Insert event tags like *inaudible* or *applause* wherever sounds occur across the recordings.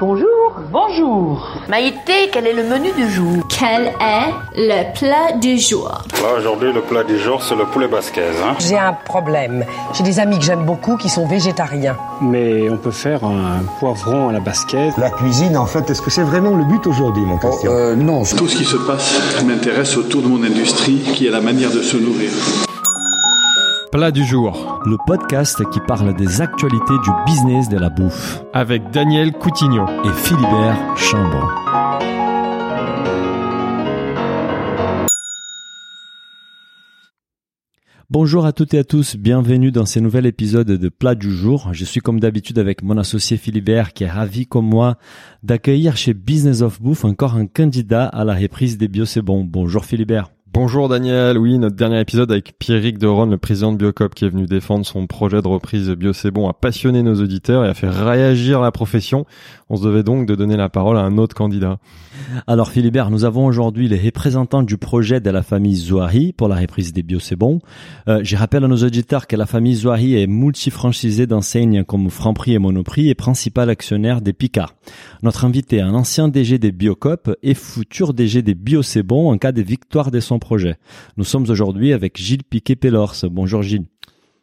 Bonjour. Bonjour. Maïté, quel est le menu du jour? Quel est le plat du jour? Là, aujourd'hui, le plat du jour, c'est le poulet basquez. Hein. J'ai un problème. J'ai des amis que j'aime beaucoup qui sont végétariens. Mais on peut faire un poivron à la basquez. La cuisine, en fait, est-ce que c'est vraiment le but aujourd'hui, mon Christian? Oh, euh, Non. Tout ce qui se passe m'intéresse autour de mon industrie, qui est la manière de se nourrir. Plat du jour. Le podcast qui parle des actualités du business de la bouffe. Avec Daniel Coutignon et Philibert Chambon. Bonjour à toutes et à tous, bienvenue dans ce nouvel épisode de Plat du jour. Je suis comme d'habitude avec mon associé Philibert qui est ravi comme moi d'accueillir chez Business of Bouffe encore un candidat à la reprise des bio c'est bon. Bonjour Philibert. Bonjour Daniel, oui, notre dernier épisode avec Pierrick Deron, le président de Biocop qui est venu défendre son projet de reprise Bio C'est a passionné nos auditeurs et a fait réagir la profession. On se devait donc de donner la parole à un autre candidat. Alors Philibert, nous avons aujourd'hui les représentants du projet de la famille Zouari pour la reprise des Bio. Euh, je rappelle à nos auditeurs que la famille Zouari est multifranchisée d'enseignes comme Franprix et Monoprix et principal actionnaire des Picard. Notre invité, un ancien DG des Biocop et futur DG des Bio en cas de victoire de son projet. Nous sommes aujourd'hui avec Gilles Piquet-Pellors. Bonjour Gilles.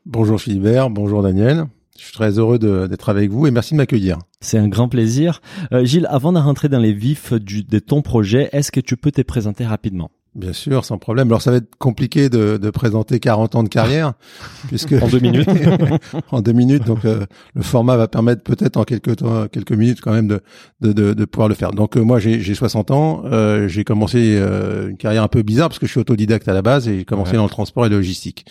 Bonjour Philibert, bonjour Daniel. Je suis très heureux d'être avec vous et merci de m'accueillir. C'est un grand plaisir. Euh, Gilles, avant de rentrer dans les vifs du, de ton projet, est-ce que tu peux te présenter rapidement? Bien sûr, sans problème. Alors ça va être compliqué de, de présenter 40 ans de carrière, *laughs* puisque en deux minutes. *laughs* en deux minutes, donc euh, le format va permettre peut-être en quelques temps, quelques minutes quand même de de, de, de pouvoir le faire. Donc euh, moi j'ai 60 ans, euh, j'ai commencé une carrière un peu bizarre parce que je suis autodidacte à la base et j'ai commencé dans le transport et la logistique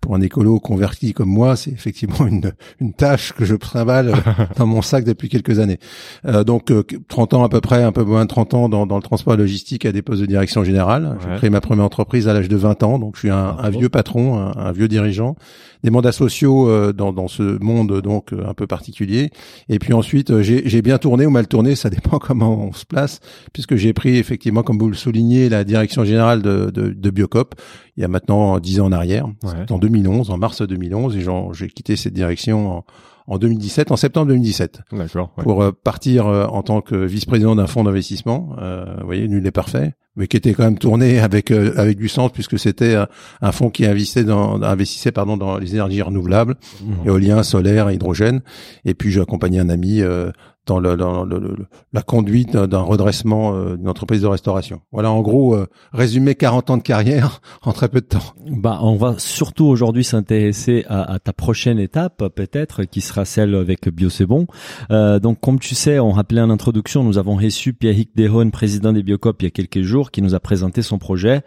pour un écolo converti comme moi, c'est effectivement *laughs* une, une tâche que je trimballe *laughs* dans mon sac depuis quelques années. Euh, donc 30 ans à peu près, un peu moins de 30 ans dans, dans le transport logistique à des postes de direction générale. J'ai créé ma première entreprise à l'âge de 20 ans, donc je suis un, un vieux patron, un, vieux dirigeant. Des mandats sociaux euh, dans, dans ce monde donc euh, un peu particulier. Et puis ensuite, j'ai bien tourné ou mal tourné, ça *laughs* dépend comment on se place, puisque j'ai pris effectivement, comme vous le soulignez, la direction générale de, de, de Biocop il y a maintenant 10 ans en arrière, en 2011, en mars 2011, et j'ai quitté cette direction en, en 2017, en septembre 2017, pour euh, partir euh, en tant que vice-président d'un fonds d'investissement. Euh, vous voyez, nul n'est parfait, mais qui était quand même tourné avec avec du sens puisque c'était un fonds qui investissait dans investissait pardon dans les énergies renouvelables, mmh. éolien, solaire, hydrogène. Et puis j'ai accompagné un ami dans, le, la conduite d'un redressement euh, d'une entreprise de restauration. Voilà, en gros, euh, résumé 40 ans de carrière *laughs* en très peu de temps. Bah, on va surtout aujourd'hui s'intéresser à, à, ta prochaine étape, peut-être, qui sera celle avec Bio C'est Bon. Euh, donc, comme tu sais, on rappelait en introduction, nous avons reçu Pierrick Dehon, président des Biocop, il y a quelques jours, qui nous a présenté son projet.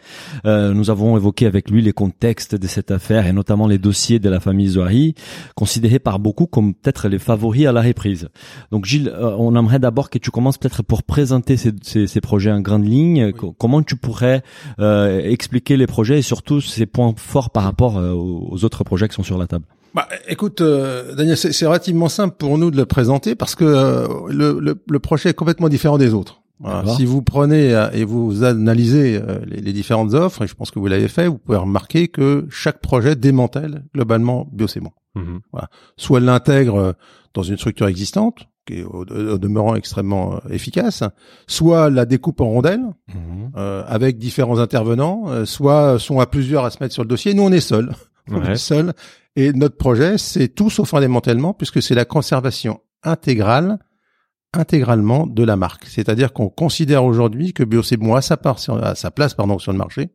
Euh, nous avons évoqué avec lui les contextes de cette affaire et notamment les dossiers de la famille Zoari, considérés par beaucoup comme peut-être les favoris à la reprise. Donc, Gilles, euh, on aimerait d'abord que tu commences peut-être pour présenter ces, ces, ces projets en grande ligne. Comment tu pourrais euh, expliquer les projets et surtout ces points forts par rapport euh, aux autres projets qui sont sur la table? Bah, écoute, Daniel, c'est relativement simple pour nous de le présenter parce que le, le, le, projet est complètement différent des autres. Si vous prenez et vous analysez les, les, différentes offres, et je pense que vous l'avez fait, vous pouvez remarquer que chaque projet démantèle globalement BioSémon. Mhm. Voilà. Soit l'intègre dans une structure existante, qui est au, demeurant extrêmement euh, efficace, soit la découpe en rondelles mhm. euh, avec différents intervenants, euh, soit sont à plusieurs à se mettre sur le dossier. Nous, on est seuls, *laughs* on est seuls, et notre projet, c'est tout sauf un démantèlement puisque c'est la conservation intégrale intégralement de la marque. C'est-à-dire qu'on considère aujourd'hui que Biocébon a sa part, à sa place pardon sur le marché,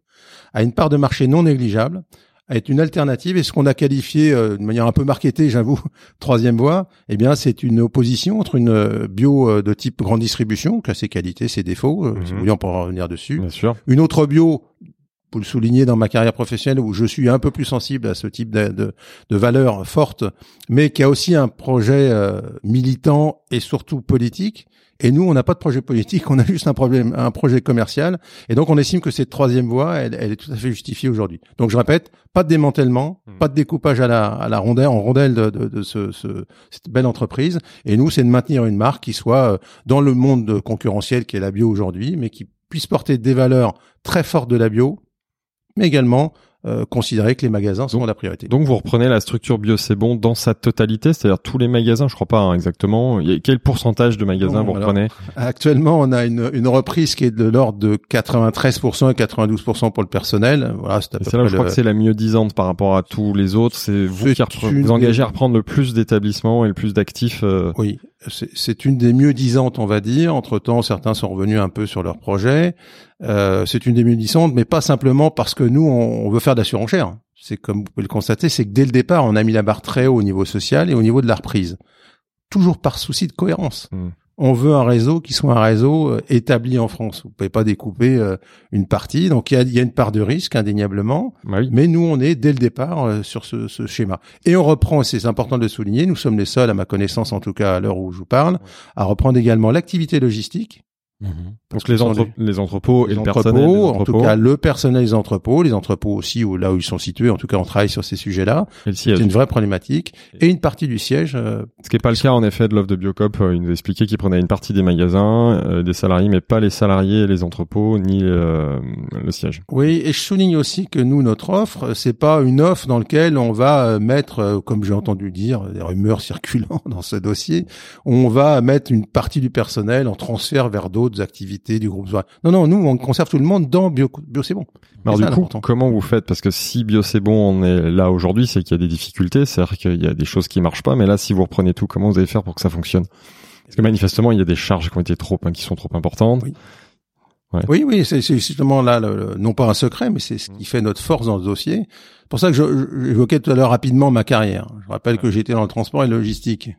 a une part de marché non négligeable à être une alternative et ce qu'on a qualifié euh, de manière un peu marketée, j'avoue, *laughs* troisième voie, eh bien c'est une opposition entre une euh, bio euh, de type grande distribution, qui a ses qualités, ses défauts, si vous voulez on pourra revenir dessus. Bien sûr. Une autre bio vous le souligner dans ma carrière professionnelle où je suis un peu plus sensible à ce type de, de, de valeurs fortes, mais qui a aussi un projet militant et surtout politique et nous, on n'a pas de projet politique, on a juste un problème, un projet commercial. Et donc, on estime que cette troisième voie, elle, elle est tout à fait justifiée aujourd'hui. Donc, je répète, pas de démantèlement, hmm. pas de découpage à la, à la rondelle, en rondelle de, de, de ce, ce, cette belle entreprise. Et nous, c'est de maintenir une marque qui soit euh, dans le monde concurrentiel qui est la bio aujourd'hui, mais qui puisse porter des valeurs très fortes de la bio, mais également euh, considérer que les magasins sont la priorité. Donc vous reprenez la structure bio c'est bon dans sa totalité, c'est-à-dire tous les magasins, je crois pas hein, exactement. Il y a quel pourcentage de magasins Non, vous alors, reprenez? Actuellement, on a une, une reprise qui est de l'ordre de 93% et 92% pour le personnel. Voilà, c'est à peu c'est là où près je crois le- que c'est la mieux disante par rapport à tous les autres. C'est vous qui repre- une vous engagez à reprendre le plus d'établissements et le plus d'actifs. euh, Oui, c'est- c'est une des mieux disantes, on va dire. Entre temps, certains sont revenus un peu sur leur projet. Euh, c'est une disantes, mais pas simplement parce que nous, on, on veut faire de la surenchère. C'est comme vous pouvez le constater, c'est que dès le départ, on a mis la barre très haut au niveau social et au niveau de la reprise. Toujours par souci de cohérence. Mm. On veut un réseau qui soit un réseau euh, établi en France. Vous pouvez pas découper euh, une partie. Donc il y a, y a une part de risque indéniablement. bah oui. Mais nous, on est dès le départ euh, sur ce, ce schéma. Et on reprend, et c'est important de le souligner, nous sommes les seuls, à ma connaissance en tout cas à l'heure où je vous parle, à reprendre également l'activité logistique. Donc les, les entrepôts et les le entrepôts, personnel. des en tout entrepôts, cas le personnel des entrepôts, les entrepôts aussi où, là où ils sont situés, en tout cas on travaille sur ces sujets-là. et le C'est une vraie problématique. Et une partie du siège, euh, Ce qui n'est pas le cas en effet de l'offre de Biocop. Euh, Il nous expliquait qu'il prenait une partie des magasins, euh, des salariés, mais pas les salariés, les entrepôts, ni euh, le siège. Oui, et je souligne aussi que nous, notre offre, c'est pas une offre dans laquelle on va mettre, euh, comme j'ai entendu dire, des rumeurs circulant *laughs* dans ce dossier, on va mettre une partie du personnel en transfert vers d'autres activités du groupe. Non, non, nous, on conserve tout le monde dans Bio, Bio c'est bon. Alors du ça, coup, comment vous faites? Parce que si Bio c'est bon, on est là aujourd'hui, c'est qu'il y a des difficultés, c'est-à-dire qu'il y a des choses qui marchent pas. Mais là, si vous reprenez tout, comment vous allez faire pour que ça fonctionne? Parce que manifestement, il y a des charges qui ont été trop, hein, qui sont trop importantes. Oui. Oui, oui, c'est justement là, le- le- non pas un secret, mais c'est ce qui fait notre force dans ce dossier. C'est pour ça que j'évoquais tout à l'heure rapidement ma carrière. Je rappelle que j'étais dans le transport et la logistique.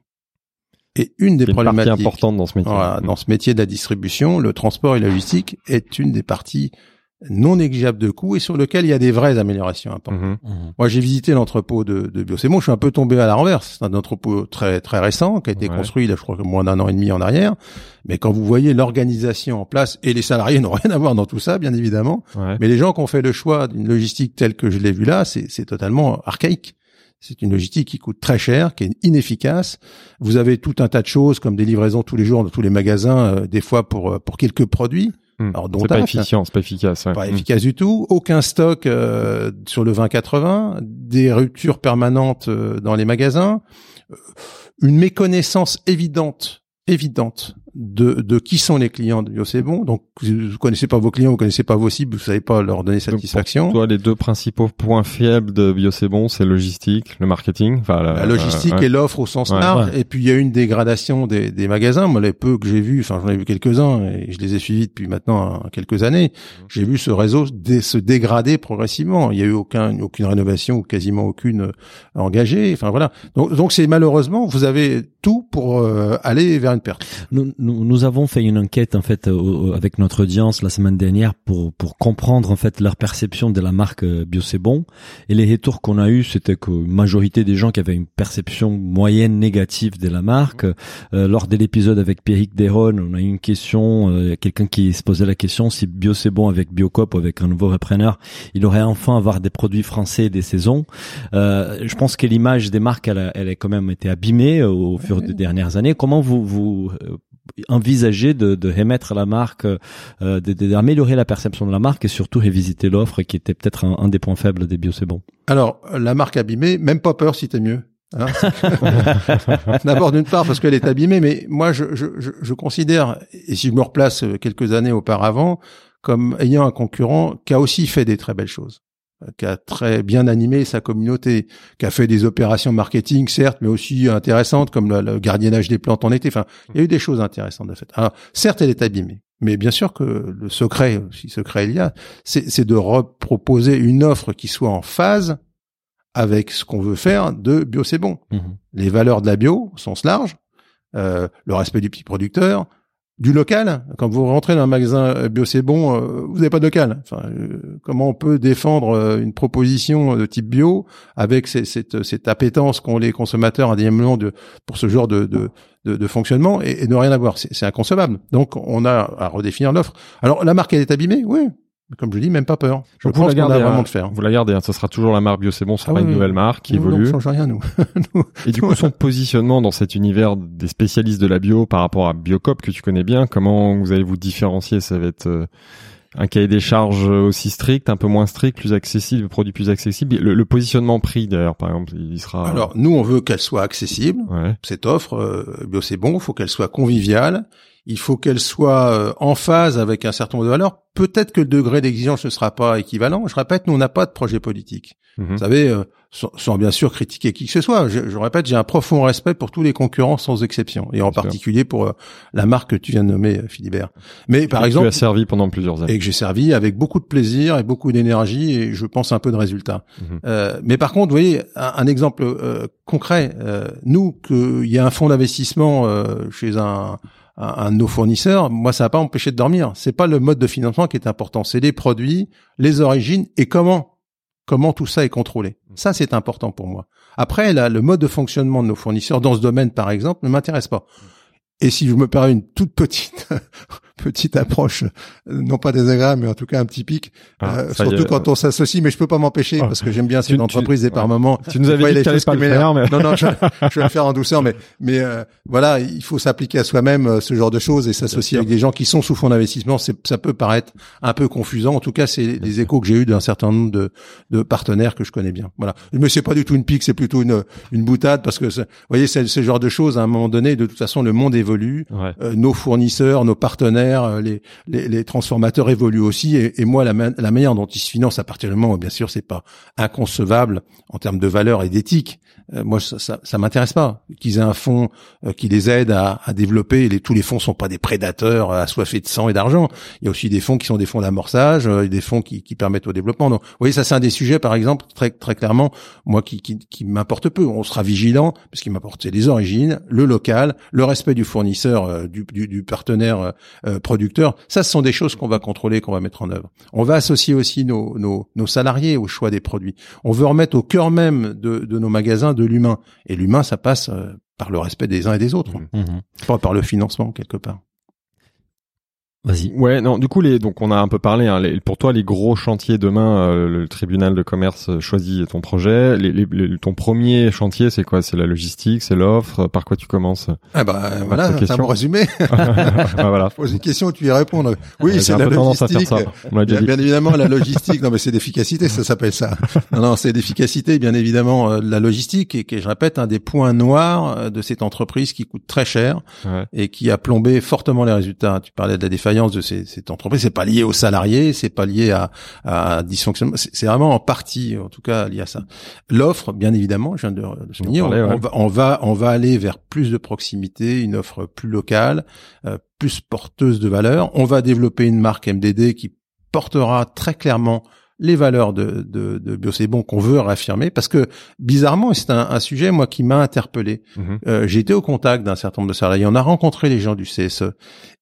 Et une des C'est une partie problématiques importante dans ce métier. Voilà, dans ce métier de la distribution, le transport et la logistique est une des parties non négligeables de coûts et sur lequel il y a des vraies améliorations importantes. Mhm. Moi, j'ai visité l'entrepôt de, de Bio. C'est bon, je suis un peu tombé à la renverse. C'est un entrepôt très très récent qui a été Ouais. construit, là, je crois moins d'un an et demi en arrière. Mais quand vous voyez l'organisation en place et les salariés *laughs* n'ont rien à voir dans tout ça, bien évidemment. Ouais. Mais les gens qui ont fait le choix d'une logistique telle que je l'ai vue là, c'est c'est totalement archaïque. C'est une logistique qui coûte très cher, qui est inefficace. Vous avez tout un tas de choses comme des livraisons tous les jours dans tous les magasins, euh, des fois pour euh, pour quelques produits. Mhm. Alors, c'est pas acte. efficient, c'est pas efficace. ouais. Pas Mhm. efficace du tout. Aucun stock euh, sur le 20-80, des ruptures permanentes euh, dans les magasins, euh, une méconnaissance évidente, évidente de, de qui sont les clients de Bio C'est Bon. Donc, vous connaissez pas vos clients, vous connaissez pas vos cibles, vous savez pas leur donner Donc, pour satisfaction. Toi, les deux principaux points faibles de Bio c'est bon, c'est logistique, le marketing, enfin la, la logistique euh, ouais. et l'offre au sens Ouais. large. Ouais. Et puis il y a eu une dégradation des, des magasins. Moi, les peu que j'ai vus, enfin j'en ai vu quelques-uns et je les ai suivis depuis maintenant euh, quelques années. J'ai vu ce réseau dé- se dégrader progressivement. Il y a eu aucun, aucune rénovation ou quasiment aucune euh, engagée. Enfin voilà. Donc donc c'est malheureusement vous avez pour euh, aller vers une perte. Nous, nous, nous avons fait une enquête en fait au- avec notre audience la semaine dernière pour pour comprendre en fait leur perception de la marque euh, Bio bon et les retours qu'on a eu c'était que majorité des gens qui avaient une perception moyenne négative de la marque. Euh, lors de l'épisode avec Pierrick Deron on a eu une question euh, quelqu'un qui se posait la question si Bio bon avec Biocop ou avec un nouveau repreneur il aurait enfin avoir des produits français des saisons. Euh, je pense que l'image des marques elle elle a quand même été abîmée euh, au fur des dernières années comment vous vous euh, envisager de, de remettre la marque, euh, d'améliorer la perception de la marque et surtout revisiter l'offre qui était peut-être un, un des points faibles des bio c'est bon? Alors la marque abîmée, même pas peur si t'es mieux. Hein *laughs* D'abord d'une part parce qu'elle est abîmée, mais moi je, je, je, je considère, et si je me replace quelques années auparavant, comme ayant un concurrent qui a aussi fait des très belles choses, qui a très bien animé sa communauté, qui a fait des opérations marketing certes, mais aussi intéressantes comme le, le gardiennage des plantes en été. Enfin, il y a eu des choses intéressantes de fait. Alors certes, elle est abîmée. Mais bien sûr que le secret, si secret il y a, c'est de reproposer une offre qui soit en phase avec ce qu'on veut faire de bio c'est bon. Les valeurs de la bio au sens large, euh, le respect du petit producteur, du local. Quand vous rentrez dans un magasin euh, bio c'est bon, euh, vous n'avez pas de local. Enfin, euh, comment on peut défendre une proposition de type bio avec cette, cette appétence qu'ont les consommateurs indéniablement de pour ce genre de, de, de, fonctionnement et, et ne rien avoir c'est inconcevable. Donc on a à redéfinir l'offre. Alors la marque elle est abîmée, oui. Comme je dis, même pas peur. Je Donc, pense la qu'on a gardez, vraiment hein. de faire. Vous la gardez, hein, ce sera toujours la marque Bio c'est bon, sera Ah pas oui, une nouvelle marque qui Nous, non, évolue. on change rien nous. *laughs* Et du coup, son positionnement dans cet univers des spécialistes de la bio par rapport à Biocop que tu connais bien, comment vous allez vous différencier? Ça va être, euh, un cahier des charges aussi strict, un peu moins strict, plus accessible, des produits plus accessibles. Le, le positionnement prix d'ailleurs, par exemple, il sera. Alors nous, on veut qu'elle soit accessible. Ouais. Cette offre, euh, bio c'est bon. Il faut qu'elle soit conviviale. Il faut qu'elle soit euh, en phase avec un certain nombre de valeurs. Peut-être que le degré d'exigence ne sera pas équivalent. Je répète, nous on n'a pas de projet politique. Mhm. Vous savez, euh, sans, sans bien sûr critiquer qui que ce soit. Je, je répète, j'ai un profond respect pour tous les concurrents sans exception, et en Bien sûr. particulier pour euh, la marque que tu viens de nommer, Philibert. Mais par exemple, tu as servi pendant plusieurs années. et que j'ai servi avec beaucoup de plaisir et beaucoup d'énergie et je pense un peu de résultats. Mhm. Euh, mais par contre, vous voyez, un, un exemple euh, concret, euh, nous, qu'il y a un fonds d'investissement euh, chez un, un, de nos fournisseurs, moi, ça n'a pas empêché de dormir. C'est pas le mode de financement qui est important, c'est les produits, les origines et comment comment tout ça est contrôlé. Ça, c'est important pour moi. Après, là, le mode de fonctionnement de nos fournisseurs dans ce domaine, par exemple, ne m'intéresse pas. Et si je me permets une toute petite *laughs* petite approche, euh, non pas désagréable, mais en tout cas un petit pic, Ah, euh, surtout est. quand on s'associe, mais je peux pas m'empêcher Ah. parce que j'aime bien cette tu- entreprise et par ouais. moments. Tu nous avais dit que pas qui le faire, mais- Non, non, je, je vais le faire en douceur, mais mais euh, voilà, il faut s'appliquer à soi-même euh, ce genre de choses et s'associer avec des gens qui sont sous fonds d'investissement. C'est, ça peut paraître un peu confusant. En tout cas, c'est les échos que j'ai eus d'un certain nombre de, de partenaires que je connais bien. Voilà. Mais c'est pas du tout une pique, c'est plutôt une une boutade parce que vous voyez, c'est ce genre de choses à un moment donné. De toute façon, le monde évolue. Ouais. Euh, nos fournisseurs, nos partenaires, euh, les, les, les transformateurs évoluent aussi. Et, et moi, la, la manière dont ils se financent à partir du moment où, bien sûr, c'est pas inconcevable en termes de valeur et d'éthique. euh, moi, ça, ça, ça m'intéresse pas qu'ils aient un fonds euh, qui les aide à, à développer. Les, tous les fonds sont pas des prédateurs euh, assoiffés de sang et d'argent. Il y a aussi des fonds qui sont des fonds d'amorçage, euh, des fonds qui, qui permettent au développement. Donc, vous voyez, ça, c'est un des sujets, par exemple, très très clairement, moi, qui, qui, qui m'importe peu. On sera vigilant, parce qu'il m'importe les origines, le local, le respect du fournisseur, euh, du, du, du partenaire euh, euh, producteur. Ça, ce sont des choses qu'on va contrôler, qu'on va mettre en œuvre. On va associer aussi nos, nos, nos salariés au choix des produits. On veut remettre au cœur même de, de nos magasins de l'humain. Et l'humain, ça passe euh, par le respect des uns et des autres, pas par le financement quelque part. Vas-y. Ouais, non, du coup, les, donc on a un peu parlé. Hein, les- pour toi, les gros chantiers demain, euh, le tribunal de commerce euh, choisit ton projet. Les, les- les- ton premier chantier, c'est quoi? C'est la logistique, c'est l'offre. Par quoi tu commences? Ah bah voilà, c'est bon résumé. *laughs* Ah, Voilà. Pose une question, tu y réponds. Oui, c'est la logistique. ça. On l'a déjà Bien, dit. bien évidemment, la logistique. Non, mais c'est d'efficacité, ça s'appelle ça. Non, non, c'est d'efficacité, bien évidemment, euh, de la logistique, et qui est, je répète, un des points noirs euh, de cette entreprise qui coûte très cher Ouais. et qui a plombé fortement les résultats. Tu parlais de la défaillance de ces, cette entreprise. C'est pas lié aux salariés, c'est pas lié à, à dysfonctionnement. C'est vraiment en partie, en tout cas, lié à ça. L'offre, bien évidemment, je viens de le souligner, On on, parlait, ouais. on va, on va, on va aller vers plus de proximité, une offre plus locale, euh, plus porteuse de valeur. On va développer une marque MDD qui portera très clairement les valeurs de, de, de Bio C'est Bon qu'on veut réaffirmer parce que bizarrement c'est un, un sujet moi qui m'a interpellé Mhm. euh, été au contact d'un certain nombre de salariés on a rencontré les gens du CSE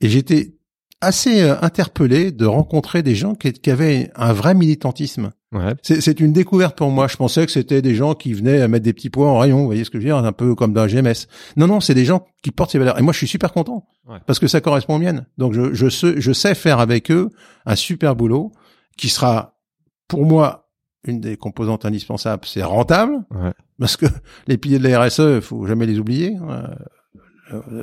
et j'étais assez euh, interpellé de rencontrer des gens qui, qui avaient un vrai militantisme Ouais. c'est une découverte pour moi. Je pensais que c'était des gens qui venaient à mettre des petits points en rayon, vous voyez ce que je veux dire, un peu comme dans GMS. Non, non, c'est des gens qui portent ces valeurs. Et moi, je suis super content Ouais. parce que ça correspond aux miennes. Donc, je, je, sais, je sais faire avec eux un super boulot qui sera, pour moi, une des composantes indispensables. C'est rentable Ouais. parce que les piliers de la RSE, il faut jamais les oublier. Euh,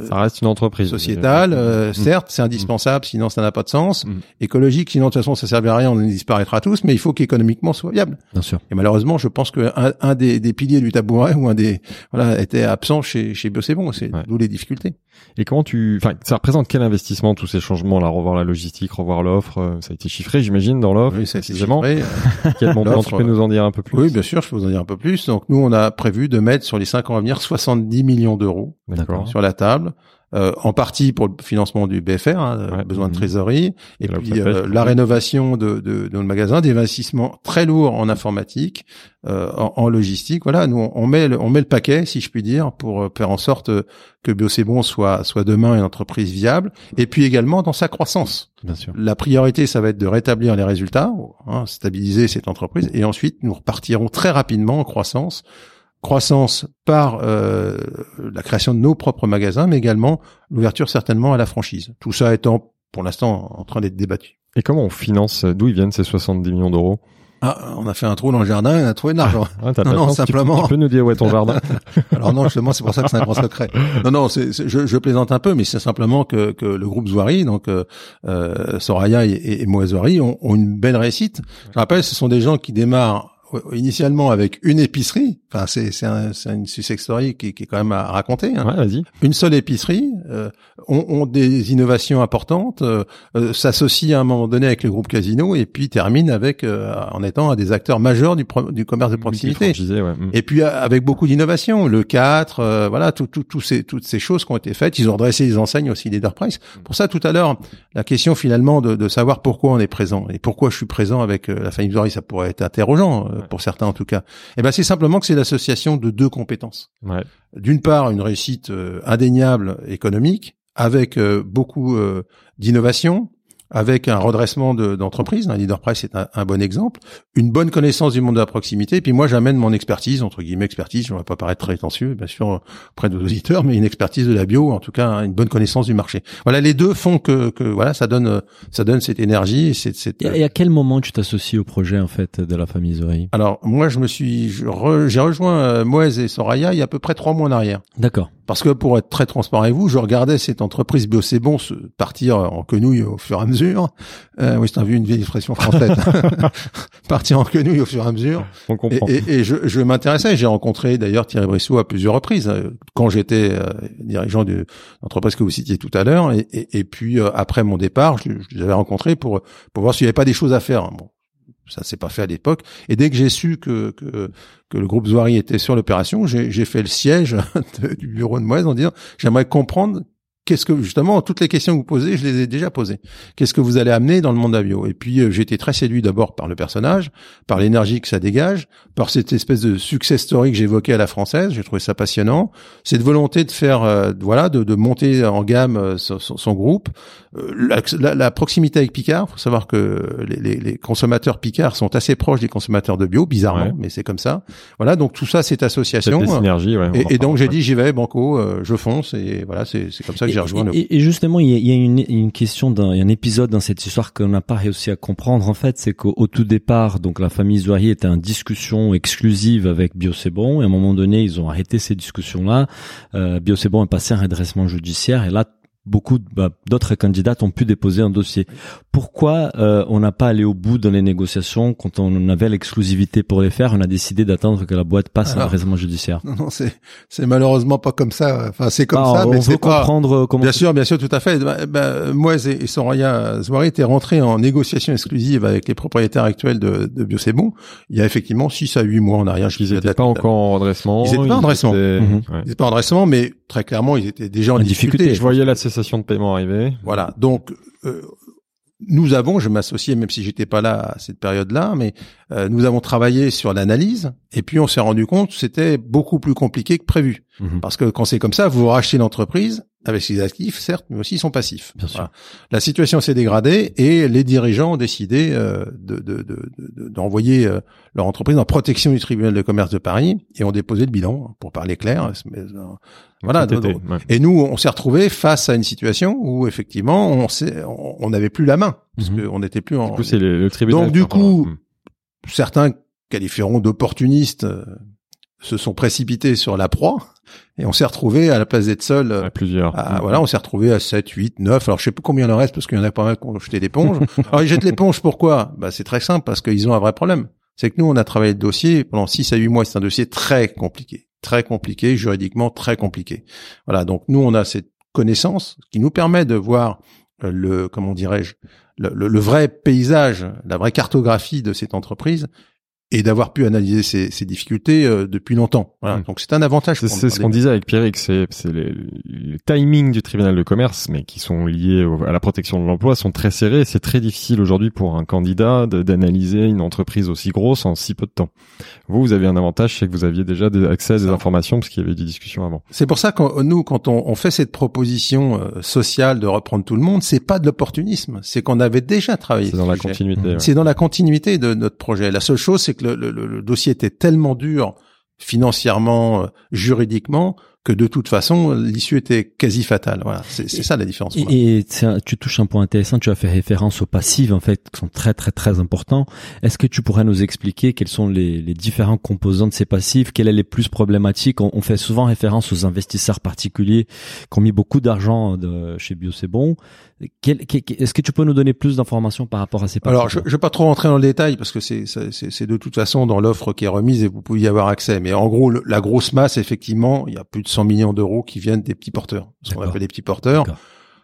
Ça reste une entreprise. sociétal, euh, Mm. certes, c'est indispensable, sinon ça n'a pas de sens. Mm. Écologique, sinon de toute façon ça servira à rien, on disparaîtra tous. Mais il faut qu'économiquement soit viable. Bien sûr. Et malheureusement, je pense que un, un des, des piliers du tabouret ou un des voilà était absent chez chez C'est Ouais. d'où les difficultés. Et comment tu, enfin, ça représente quel investissement tous ces changements là, revoir la logistique, revoir l'offre, euh, ça a été chiffré, j'imagine, dans l'offre. Oui, ça a été chiffré. *laughs* Quel montant tu peux nous en dire un peu plus? Oui, bien sûr, je peux vous en dire un peu plus. Donc nous, on a prévu de mettre sur les cinq ans à venir 70 millions d'euros D'accord. sur la table. Euh, en partie pour le financement du BFR, hein, euh, Ouais. besoin de Mhm. trésorerie, et puis euh, la rénovation de, de, de nos magasins, des investissements très lourds en informatique, euh, en, en logistique. Voilà, nous on met le, on met le paquet, si je puis dire, pour euh, faire en sorte que Bio C'est Bon soit soit demain une entreprise viable, et puis également dans sa croissance. Bien sûr. La priorité, ça va être de rétablir les résultats, hein, stabiliser cette entreprise, et ensuite nous repartirons très rapidement en croissance. Croissance par euh, la création de nos propres magasins, mais également l'ouverture certainement à la franchise. Tout ça étant pour l'instant en train d'être débattu. Et comment on finance D'où ils viennent ces 70 millions d'euros? Ah, on a fait un trou dans le jardin et on a trouvé de l'argent. Ah, t'as non, non, tu peux- simplement. Tu peux nous dire où est ton jardin *laughs* Alors non, justement, c'est pour ça que c'est un grand secret. Non, non, c'est- je, je plaisante un peu, mais c'est simplement que, que le groupe Zouari, donc euh, euh, Soraya et, et, et Moa Zouari, ont, ont une belle réussite. Je rappelle, ce sont des gens qui démarrent euh, initialement avec une épicerie. Enfin, c'est, c'est, un, une success story qui, qui est quand même à raconter. hein. Ouais, vas-y. Une seule épicerie, euh, ont, ont des innovations importantes, euh, euh, s'associent à un moment donné avec le groupe Casino et puis terminent avec euh, en étant un des acteurs majeurs du, pro- du commerce de proximité. Ouais. Mm. Et puis euh, avec beaucoup d'innovation, le 4, euh, voilà, tout, tout, tout ces, toutes ces choses qui ont été faites. Ils ont redressé les enseignes aussi Leader Price. Pour ça, tout à l'heure, la question finalement de, de savoir pourquoi on est présent et pourquoi je suis présent avec la famille Zori, ça pourrait être interrogeant pour certains en tout cas. Et ben c'est simplement que c'est l'association de deux compétences. Ouais. D'une part, une réussite euh, indéniable économique avec euh, beaucoup euh, d'innovation, avec un redressement de- d'entreprise. un Leader Price est un, un bon exemple. Une bonne connaissance du monde de la proximité. Et puis moi, j'amène mon expertise, entre guillemets expertise, je ne vais pas paraître très tensieux, bien sûr, auprès de nos auditeurs, mais une expertise de la bio, en tout cas hein, une bonne connaissance du marché. Voilà, les deux font que, que voilà, ça donne, ça donne cette énergie et cette, cette Et, à quel moment tu t'associes au projet en fait de la famille Zori alors moi je me suis re- j'ai rejoint euh, Moez et Soraya il y a à peu près trois mois en arrière D'accord. Parce que pour être très transparent avec vous je regardais cette entreprise bio c'est bon se partir en quenouille au fur et à mesure. Euh, oui c'est un vu une vieille expression française. *laughs* Partir en quenouille au fur et à mesure. On et, comprend. et, et je, je m'intéressais j'ai rencontré d'ailleurs Thierry Brissot à plusieurs reprises euh, quand j'étais euh, dirigeant de l'entreprise que vous citiez tout à l'heure. Et, et, et puis euh, après mon départ je, je les avais rencontrés pour pour voir s'il n'y avait pas des choses à faire. Bon ça s'est pas fait à l'époque. Et dès que j'ai su que, que, que le groupe Zouari était sur l'opération, j'ai fait le siège *laughs* du bureau de Moise en disant, j'aimerais comprendre qu'est-ce que, justement, toutes les questions que vous posez, je les ai déjà posées. Qu'est-ce que vous allez amener dans le monde de la bio? Et puis, euh, j'ai été très séduit d'abord par le personnage, par l'énergie que ça dégage, par cette espèce de success story que j'évoquais à la française. J'ai trouvé ça passionnant. Cette volonté de faire, euh, voilà, de, de monter en gamme euh, son, son- groupe. La, la- la proximité avec Picard, faut savoir que les, les- les consommateurs Picard sont assez proches des consommateurs de bio, bizarrement, Ouais. mais c'est comme ça. Voilà, donc tout ça, cette association. ouais. on en Et, et donc j'ai dit j'y vais banco, je fonce et voilà c'est c'est comme ça que j'ai rejoint le. Et, et justement, il y a, il y a une, une question, d'un, un épisode dans cette histoire qu'on n'a pas réussi à comprendre. En fait, c'est qu'au au tout départ, donc la famille Zoiri était en discussion exclusive avec Biocébon. Et à un moment donné, ils ont arrêté ces discussions-là. Euh, Biocébon est passé à un redressement judiciaire. Et là, beaucoup bah, d'autres candidats ont pu déposer un dossier. Pourquoi euh, on n'a pas allé au bout dans les négociations quand on avait l'exclusivité pour les faire? On a décidé d'attendre que la boîte passe à un Alors, redressement judiciaire. Non, non, c'est c'est malheureusement pas comme ça. Enfin c'est comme Ah, ça, on mais veut c'est pas. comprendre comment. Bien sûr, bien sûr, tout à fait. Bah, bah, Moise et, et Soraya Zouari étaient rentrés en négociation exclusive avec les propriétaires actuels de, de Bio C'est Bon. Il y a effectivement 6 à 8 mois en arrière. Je Ils n'étaient pas encore en redressement. Ils étaient pas en redressement. étaient- Mhm. Ils n'étaient pas en redressement, mais très clairement, ils étaient déjà en, En difficulté. difficulté. Je voyais la cessation de paiement arriver. Voilà. Donc, euh, nous avons, je m'associais, même si j'étais pas là à cette période-là, mais euh, nous avons travaillé sur l'analyse, et puis on s'est rendu compte que c'était beaucoup plus compliqué que prévu. Mhm. Parce que quand c'est comme ça, vous rachetez l'entreprise avec ses actifs, certes, mais aussi son passif. Bien sûr. La situation s'est dégradée et les dirigeants ont décidé euh, de, de, de, de- d'envoyer euh, leur entreprise en protection du tribunal de commerce de Paris et ont déposé le bilan, pour parler clair. Mais, euh, voilà. Été, ouais. et nous, on s'est retrouvés face à une situation où effectivement, on on n'avait plus la main parce Mhm. qu'on n'était plus en. Du coup, c'est le, le tribunal. Donc, du coup, Mm. certains qualifieront d'opportunistes euh, se sont précipités sur la proie et on s'est retrouvé à la place d'être seul. euh, à plusieurs. à- Mm. voilà, on s'est retrouvé à 7, 8, 9. Alors, je sais pas combien il en reste parce qu'il y en a pas mal qui ont jeté l'éponge. *laughs* Alors, ils jettent l'éponge pourquoi? Bah, c'est très simple parce qu'ils ont un vrai problème. C'est que nous, on a travaillé le dossier pendant 6 à 8 mois. C'est un dossier très compliqué. Très compliqué, juridiquement très compliqué. Voilà. Donc, nous, on a cette connaissance qui nous permet de voir euh, le, comment dirais-je, le, le- le vrai paysage, la vraie cartographie de cette entreprise et d'avoir pu analyser ces, ces difficultés euh, depuis longtemps. Voilà. Mm. Donc, c'est un avantage. C'est ce qu'on disait avec Pierrick, c'est c'est les, les timings du tribunal de commerce, mais qui sont liés au- à la protection de l'emploi, sont très serrés. C'est très difficile aujourd'hui pour un candidat de- d'analyser une entreprise aussi grosse en si peu de temps. Vous, vous avez un avantage, c'est que vous aviez déjà des accès à des informations parce qu'il y avait des discussions avant. C'est pour ça que nous, quand on, on fait cette proposition euh, sociale de reprendre tout le monde, c'est pas de l'opportunisme, c'est qu'on avait déjà travaillé. C'est dans la continuité. ouais. C'est dans la continuité de notre projet. La seule chose, c'est que le, le- le- dossier était tellement dur financièrement, euh, juridiquement, que de toute façon l'issue était quasi fatale. Voilà, c'est ça la différence. Et, et tu touches un point intéressant. Tu as fait référence aux passives en fait, qui sont très très très importants. Est-ce que tu pourrais nous expliquer quels sont les, les différents composants de ces passifs Quelles est les plus problématiques on, on, fait souvent référence aux investisseurs particuliers qui ont mis beaucoup d'argent chez Bio C'est Bon. Est-ce que tu peux nous donner plus d'informations par rapport à ces Alors, je ne vais pas trop rentrer dans le détail parce que c'est de toute façon dans l'offre qui est remise et vous pouvez y avoir accès. Mais en gros, la grosse masse, effectivement, il y a plus de 100 millions d'euros qui viennent des petits porteurs, ce qu'on appelle des petits porteurs.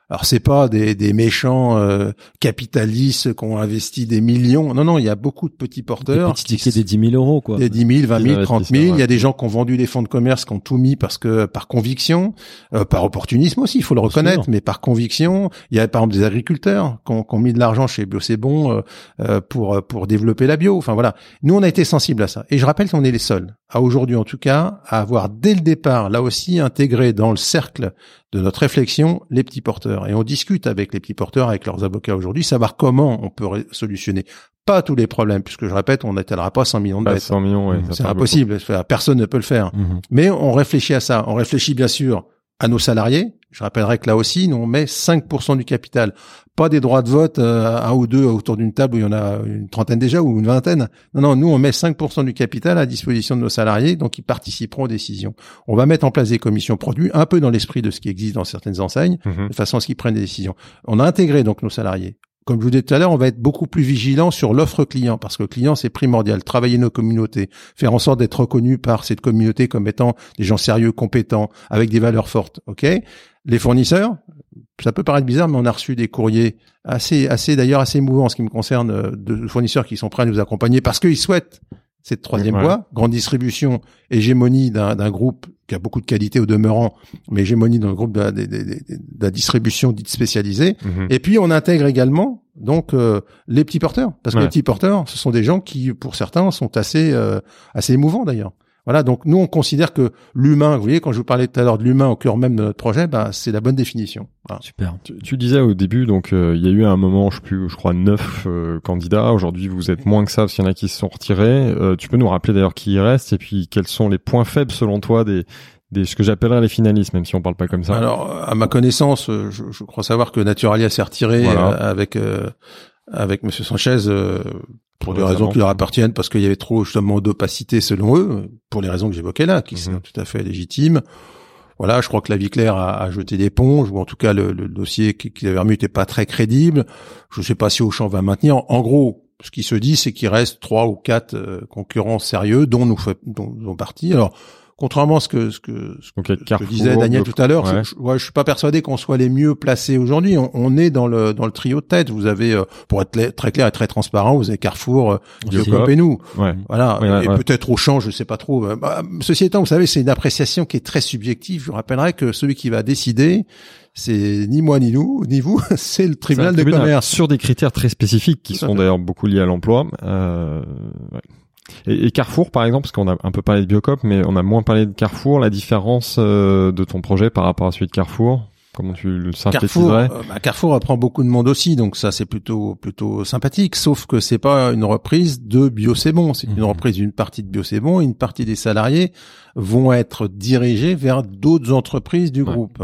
Alors c'est pas des, des méchants euh, capitalistes qui ont investi des millions. Non, non, il y a beaucoup de petits porteurs. Des petits tickets des 10 000 euros, quoi. Des 10 000, 20 000, 30 000. Il y a des gens qui ont vendu des fonds de commerce, qui ont tout mis parce que par conviction, euh, par opportunisme aussi, il faut le reconnaître, mais par conviction. Il y a par exemple des agriculteurs qui ont, qui ont mis de l'argent chez Bio C'est Bon euh, pour pour développer la bio. Enfin voilà, nous on a été sensibles à ça. Et je rappelle qu'on est les seuls, à aujourd'hui en tout cas, à avoir dès le départ, là aussi, intégré dans le cercle de notre réflexion les petits porteurs. Et on discute avec les petits porteurs, avec leurs avocats aujourd'hui, savoir comment on peut solutionner pas tous les problèmes, puisque je répète, on n'atteindra pas 100 millions de dettes. 100 millions, oui, c'est impossible. Personne ne peut le faire. Mhm. Mais on réfléchit à ça. On réfléchit bien sûr à nos salariés. Je rappellerai que là aussi, nous on met 5% du capital, pas des droits de vote euh, un ou deux autour d'une table où il y en a une trentaine déjà ou une vingtaine. Non, non, nous on met 5% du capital à disposition de nos salariés, donc ils participeront aux décisions. On va mettre en place des commissions produits, un peu dans l'esprit de ce qui existe dans certaines enseignes, mhm. de façon à ce qu'ils prennent des décisions. On a intégré donc nos salariés comme je vous disais tout à l'heure, on va être beaucoup plus vigilant sur l'offre client parce que le client c'est primordial. Travailler nos communautés, faire en sorte d'être reconnu par cette communauté comme étant des gens sérieux, compétents, avec des valeurs fortes. Ok? Les fournisseurs, ça peut paraître bizarre, mais on a reçu des courriers assez, assez d'ailleurs assez émouvants en ce qui me concerne euh, de fournisseurs qui sont prêts à nous accompagner parce qu'ils souhaitent cette troisième voie, grande distribution, hégémonie d'un groupe qui a beaucoup de qualité au demeurant, mais hégémonie dans le groupe de la, de, la distribution dite spécialisée. Mhm. Et puis on intègre également donc euh, les petits porteurs, parce que les petits porteurs, ce sont des gens qui, pour certains, sont assez euh, assez émouvants d'ailleurs. Voilà, donc nous on considère que l'humain, vous voyez, quand je vous parlais tout à l'heure de l'humain au cœur même de notre projet, bah, c'est la bonne définition. Super. Tu, disais au début, donc euh, il y a eu un moment, je plus, je crois neuf euh, candidats. Aujourd'hui, vous êtes moins que ça, parce qu'il y en a qui se sont retirés. Euh, tu peux nous rappeler d'ailleurs qui y reste et puis quels sont les points faibles selon toi des des, ce que j'appellerais les finalistes, même si on parle pas comme ça. Alors, à ma connaissance, je, je crois savoir que Naturalia s'est retiré avec avec Monsieur Sanchez pour des raisons qui leur appartiennent, parce qu'il y avait trop justement d'opacité selon eux, pour les raisons que j'évoquais là, qui mhm. sont tout à fait légitimes. Voilà, je crois que la vie claire a, a jeté d'éponge, ou en tout cas le, le dossier qu'il avait remis n'était pas très crédible. Je ne sais pas si Auchan va maintenir. En gros, ce qui se dit, c'est qu'il reste trois ou quatre euh, concurrents sérieux, dont nous faisons partie. Alors, contrairement à ce que ce que, ce que disait Daniel tout à l'heure, je, je, suis pas persuadé qu'on soit les mieux placés aujourd'hui. On, est dans le dans le trio de tête. Vous avez, euh, pour être très clair et très transparent, vous avez Carrefour, euh, et nous. Voilà. et peut-être Auchan, je sais pas trop. Euh, bah, ceci étant, vous savez, c'est une appréciation qui est très subjective. Je vous rappellerai que celui qui va décider, c'est ni moi ni nous ni vous, *laughs* c'est le tribunal, de commerce sur des critères très spécifiques qui sont d'ailleurs beaucoup liés à l'emploi. Euh, ouais. Et, Carrefour, par exemple, parce qu'on a un peu parlé de Biocop, mais on a moins parlé de Carrefour. La différence euh, de ton projet par rapport à celui de Carrefour? Comment tu le synthétiserais? Carrefour, euh, bah Carrefour apprend beaucoup de monde aussi, donc ça c'est plutôt plutôt sympathique. Sauf que c'est pas une reprise de Bio c'est bon, c'est une mhm. reprise d'une partie de Bio c'est bon. Une partie des salariés vont être dirigés vers d'autres entreprises du groupe.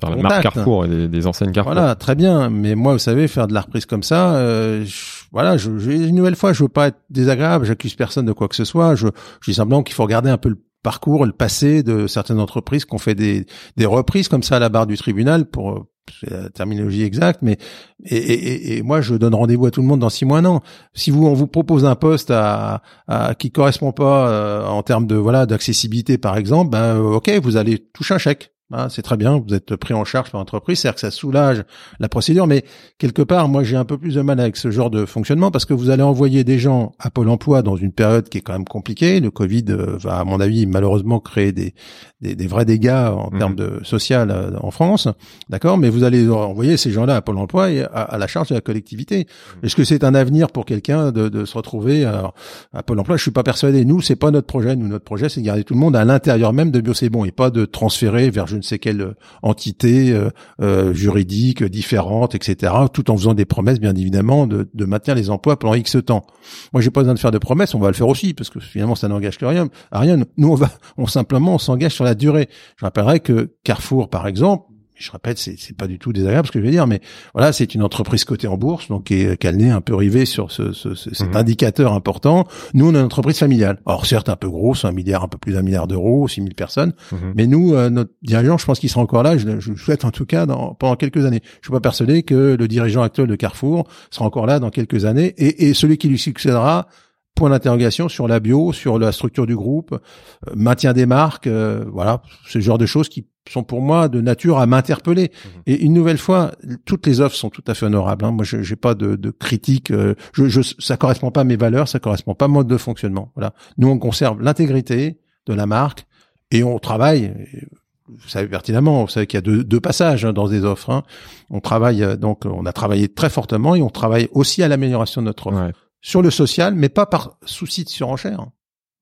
Vers la marque Carrefour et des, enseignes Carrefour. Voilà, très bien. Mais moi, vous savez, faire de la reprise comme ça, euh, voilà, je, une nouvelle fois, je veux pas être désagréable, j'accuse personne de quoi que ce soit. Je, je dis simplement qu'il faut regarder un peu le parcours, le passé de certaines entreprises qui ont fait des, des reprises comme ça à la barre du tribunal pour c'est la terminologie exacte, mais et, moi je donne rendez-vous à tout le monde dans six mois, non. Si vous on vous propose un poste à, à qui correspond pas euh, en termes de voilà d'accessibilité par exemple, ben ok vous allez toucher un chèque. Ah, c'est très bien, vous êtes pris en charge par l'entreprise, c'est-à-dire que ça soulage la procédure, mais quelque part, moi j'ai un peu plus de mal avec ce genre de fonctionnement parce que vous allez envoyer des gens à Pôle Emploi dans une période qui est quand même compliquée. Le Covid euh, va, à mon avis, malheureusement créer des, des, des vrais dégâts en mmh. termes de social euh, en France, d'accord Mais vous allez envoyer ces gens-là à Pôle Emploi et à, la charge de la collectivité. Mmh. Est-ce que c'est un avenir pour quelqu'un de, de, se retrouver à, à Pôle Emploi? Je suis pas persuadé. Nous, c'est pas notre projet. Nous, notre projet, c'est de garder tout le monde à l'intérieur même de Bio C'est Bon et pas de transférer vers je ne sais quelle entité euh, euh, juridique différente, etc. Tout en faisant des promesses, bien évidemment, de, de maintenir les emplois pendant X temps. Moi, j'ai pas besoin de faire de promesses, on va le faire aussi parce que finalement, ça n'engage que rien. À rien. Nous, on va, on simplement, on s'engage sur la durée. Je rappellerai que Carrefour, par exemple, je répète, c'est, c'est pas du tout désagréable ce que je vais dire, mais voilà, c'est une entreprise cotée en bourse, donc qui est, un peu rivé sur ce, ce, ce- cet Mhm. indicateur important. Nous, on est une entreprise familiale. Alors certes, un peu grosse, un milliard, un peu plus d'un milliard d'euros, 6 000 personnes, Mhm. mais nous, euh, notre dirigeant, je pense qu'il sera encore là. Je, le- je le souhaite en tout cas dans, pendant quelques années. Je suis pas persuadé que le dirigeant actuel de Carrefour sera encore là dans quelques années, et, et celui qui lui succédera. Point d'interrogation sur la bio, sur la structure du groupe, euh, maintien des marques, euh, voilà, ce genre de choses qui sont pour moi de nature à m'interpeller. Et une nouvelle fois, toutes les offres sont tout à fait honorables. Hein. Moi, je j'ai pas de, de critique. euh, je, je, ça correspond pas à mes valeurs, ça correspond pas à mon mode de fonctionnement. Voilà. Nous, on conserve l'intégrité de la marque et on travaille. et Vous savez pertinemment, vous savez qu'il y a deux, deux passages hein, dans des offres. hein. On travaille euh, donc, on a travaillé très fortement et on travaille aussi à l'amélioration de notre offre Ouais. Sur le social, mais pas par souci de surenchère. hein.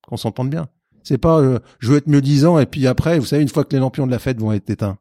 Qu'on s'entende bien. C'est pas euh, je veux être mieux disant et puis après, vous savez, une fois que les lampions de la fête vont être éteints.